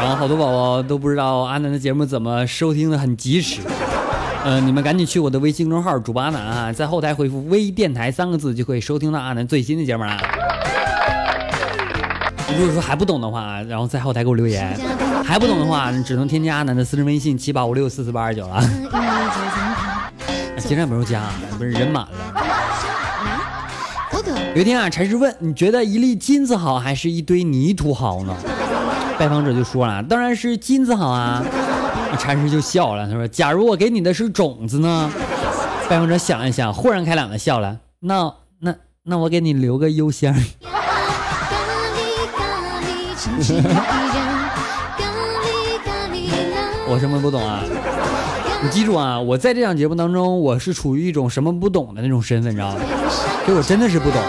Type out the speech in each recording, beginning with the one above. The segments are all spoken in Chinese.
然后好多宝宝都不知道阿南的节目怎么收听的很及时。嗯，你们赶紧去我的微信公众号“主播阿南”啊，在后台回复“微电台”三个字，就可以收听到阿南最新的节目了。如果说还不懂的话，然后在后台给我留言；还不懂的话，只能添加阿南的私人微信七八五六四四八二九了。经常没有加，不是人满了。有一天啊，禅师问：“你觉得一粒金子好，还是一堆泥土好呢？”拜访者就说了：“当然是金子好啊。”禅师就笑了，他说：“假如我给你的是种子呢？”拜访者想一想，豁然开朗的笑了：“那那那我给你留个邮箱。”我什么不懂啊？你记住啊，我在这档节目当中，我是处于一种什么不懂的那种身份，你知道吗？所以我真的是不懂，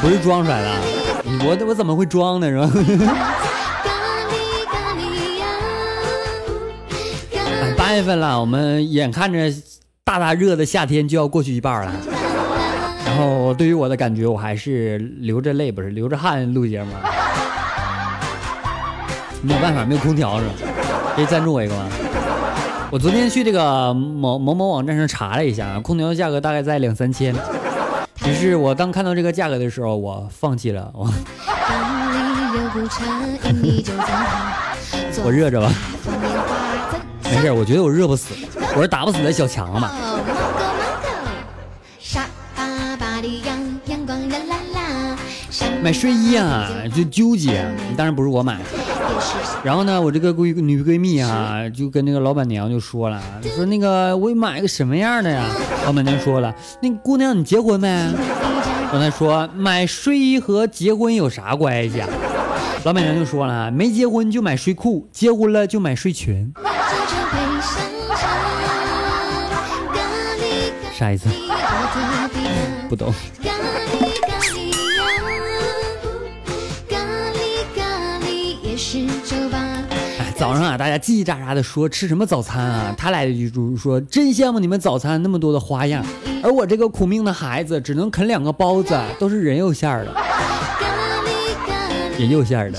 不是装出来的。我我怎么会装呢？是吧？月份了，我们眼看着大大热的夏天就要过去一半了。然后对于我的感觉，我还是流着泪，不是流着汗录节目。没有办法，没有空调是吧？可以赞助我一个吗？我昨天去这个某某某网站上查了一下，空调价格大概在两三千。只是我当看到这个价格的时候，我放弃了。我 我热着吧，没事，我觉得我热不死，我是打不死的小强嘛。买睡衣啊，就纠结，当然不是我买。然后呢，我这个闺女闺蜜啊，就跟那个老板娘就说了，说那个我买个什么样的呀？老板娘说了，那姑娘你结婚没？刚才说买睡衣和结婚有啥关系啊？老板娘就说了，没结婚就买睡裤，结婚了就买睡裙。啥意思？不懂。早上啊，大家叽叽喳喳的说吃什么早餐啊？他来了一句说：“真羡慕你们早餐那么多的花样，而我这个苦命的孩子只能啃两个包子，都是人肉馅儿的，人肉馅儿的。”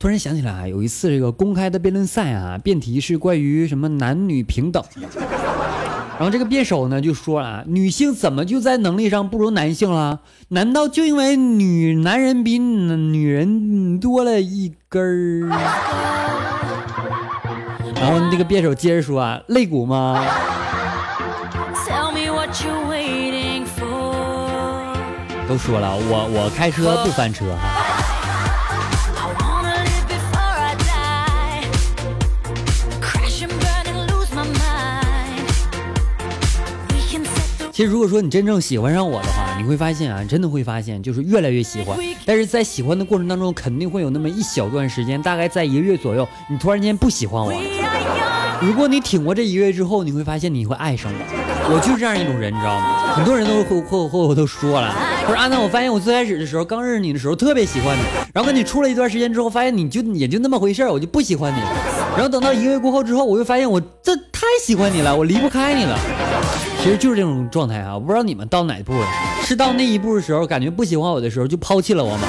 突然想起来啊，有一次这个公开的辩论赛啊，辩题是关于什么男女平等。然后这个辩手呢就说了，女性怎么就在能力上不如男性了？难道就因为女男人比女人多了一根儿？然后那个辩手接着说啊，肋骨吗？都说了，我我开车不翻车。其实，如果说你真正喜欢上我的话，你会发现啊，真的会发现，就是越来越喜欢。但是在喜欢的过程当中，肯定会有那么一小段时间，大概在一个月左右，你突然间不喜欢我了。如果你挺过这一个月之后，你会发现你会爱上我。我就是这样一种人，你知道吗？很多人都会后后后都说了，他说安娜，我发现我最开始的时候，刚认识你的时候特别喜欢你，然后跟你处了一段时间之后，发现你就也就那么回事我就不喜欢你。然后等到一个月过后之后，我又发现我这太喜欢你了，我离不开你了。其实就是这种状态啊！我不知道你们到哪一步了，是到那一步的时候，感觉不喜欢我的时候就抛弃了我吗？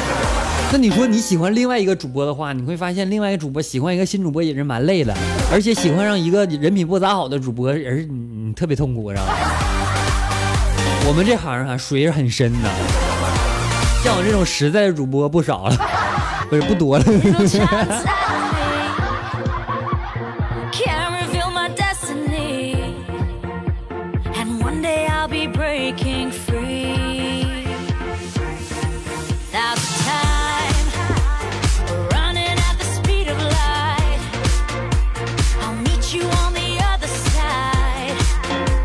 那你说你喜欢另外一个主播的话，你会发现另外一个主播喜欢一个新主播也是蛮累的，而且喜欢上一个人品不咋好的主播，也是你特别痛苦，知道吗？我们这行啊，水是很深的，像我这种实在的主播不少了，不是不多了。I'll be breaking free。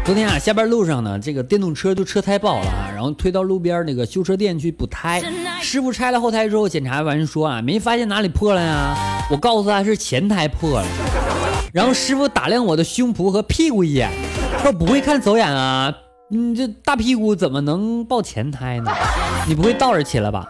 昨天啊，下班路上呢，这个电动车就车胎爆了啊，然后推到路边那个修车店去补胎。师傅拆了后胎之后，检查完说啊，没发现哪里破了呀。我告诉他是前胎破了，然后师傅打量我的胸脯和屁股一眼，他说不会看走眼啊。你这大屁股怎么能抱前胎呢？你不会倒着骑了吧？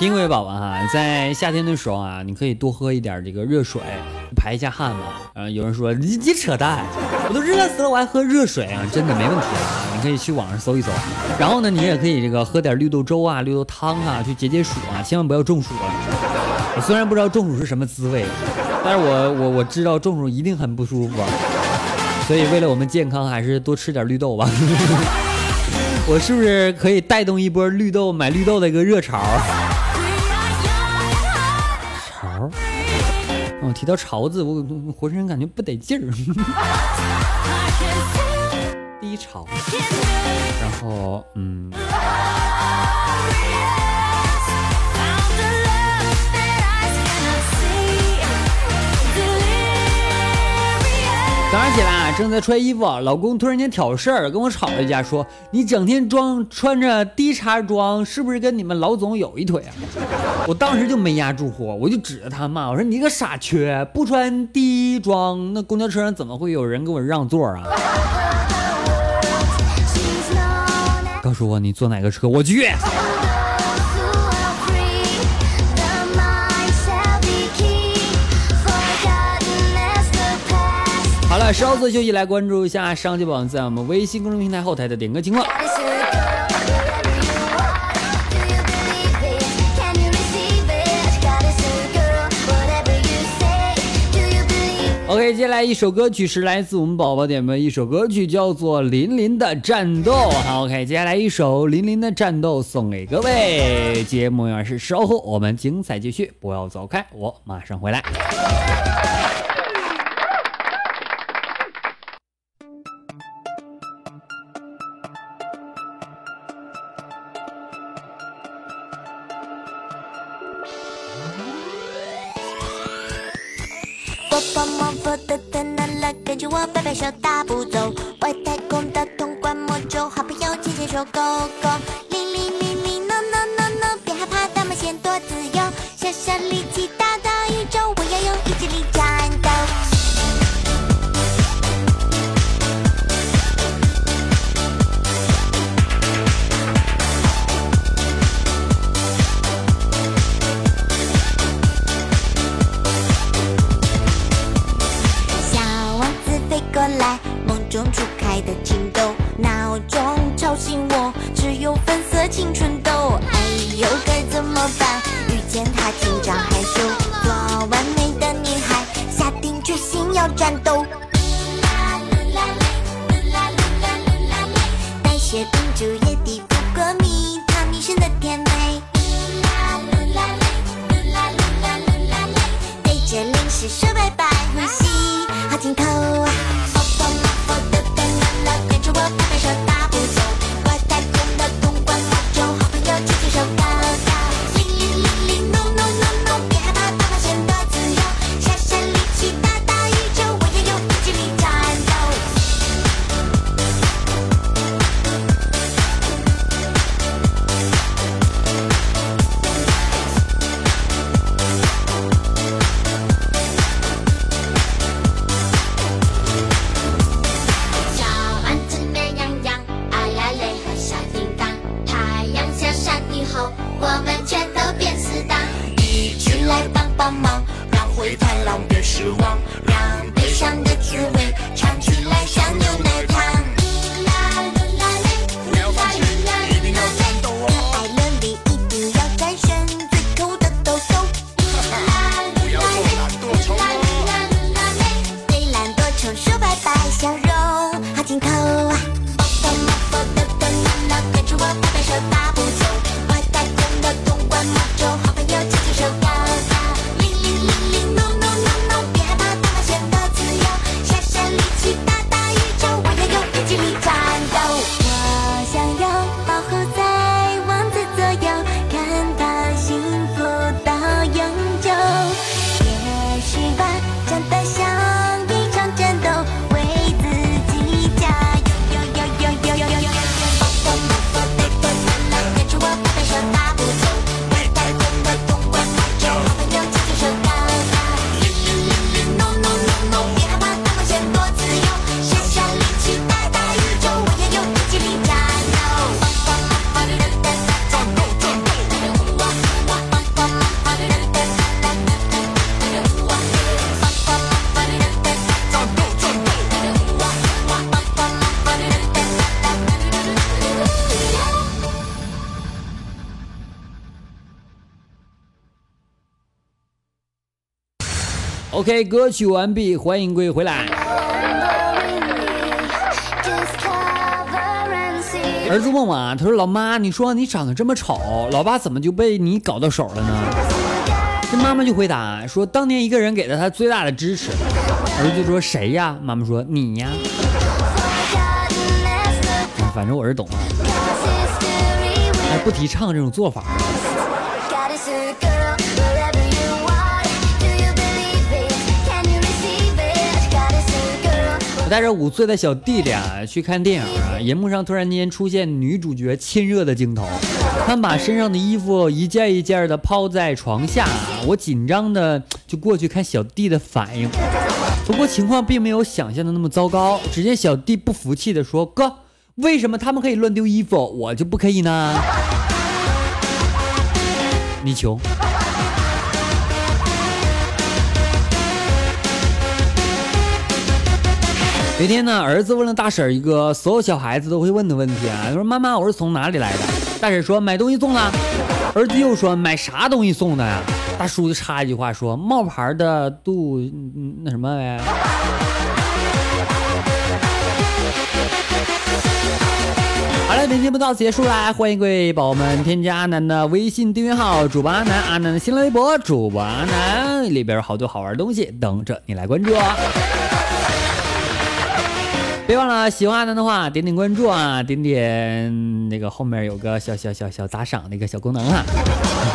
因为宝宝哈，在夏天的时候啊，你可以多喝一点这个热水，排一下汗嘛。呃，有人说你你扯淡，我都热死了，我还喝热水啊？真的没问题啊，你可以去网上搜一搜。然后呢，你也可以这个喝点绿豆粥啊、绿豆汤啊，去解解暑啊，千万不要中暑了。我虽然不知道中暑是什么滋味，但是我我我知道中暑一定很不舒服，所以为了我们健康，还是多吃点绿豆吧。我是不是可以带动一波绿豆买绿豆的一个热潮？提到潮字，我浑身感觉不得劲儿。低潮，然后嗯。早上起来啊，正在穿衣服，老公突然间挑事儿，跟我吵了一架，说你整天装穿着低叉装，是不是跟你们老总有一腿啊？我当时就没压住火，我就指着他骂，我说你个傻缺，不穿低装，那公交车上怎么会有人给我让座啊？告诉我你坐哪个车，我去。稍作休息，来关注一下上期榜在我们微信公众平台后台的点歌情况。OK，接下来一首歌曲是来自我们宝宝点的一首歌曲，叫做《林林的战斗》。，OK，接下来一首《林林的战斗》送给各位。节目要是稍后我们精彩继续，不要走开，我马上回来。波波摸摸，嘟嘟啦啦，跟着我摆摆手，大步走，外太空的通关魔咒，好朋友牵牵手，勾勾，0000，no no no no，别害怕大冒险，多自由，小小力气，吵醒我，只有粉色青春痘。哎呦，该怎么办？遇见他紧张害羞，做完美的女孩，下定决心要战斗。啦啦公，啦啦啦，也抵不过蜜糖女神的甜美。啦啦，啦啦啦，对着零食说拜。OK，歌曲完毕，欢迎各位回来。儿子问我啊，他说：“老妈，你说你长得这么丑，老爸怎么就被你搞到手了呢？”这妈妈就回答说：“当年一个人给了他最大的支持。”儿子就说：“谁呀？”妈妈说：“你呀。”反正我是懂啊，还不提倡这种做法。带着五岁的小弟弟啊去看电影啊，荧幕上突然间出现女主角亲热的镜头，他们把身上的衣服一件一件的抛在床下，我紧张的就过去看小弟的反应，不过情况并没有想象的那么糟糕。只见小弟不服气的说：“哥，为什么他们可以乱丢衣服，我就不可以呢？你穷。”有一天呢，儿子问了大婶一个所有小孩子都会问的问题啊，他说：“妈妈，我是从哪里来的？”大婶说：“买东西送的。”儿子又说：“买啥东西送的呀？”大叔就插一句话说：“冒牌的杜那什么呗。”好了，本期节目到此结束啦！欢迎各位宝宝们添加阿南的微信订阅号，主播阿南，阿南的新浪微博，主播阿南，里边有好多好玩的东西等着你来关注哦。别忘了喜欢阿南的话，点点关注啊，点点那个后面有个小小小小打赏的一个小功能啊。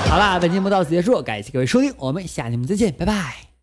好啦，本节目到此结束，感谢各位收听，我们下期节目再见，拜拜。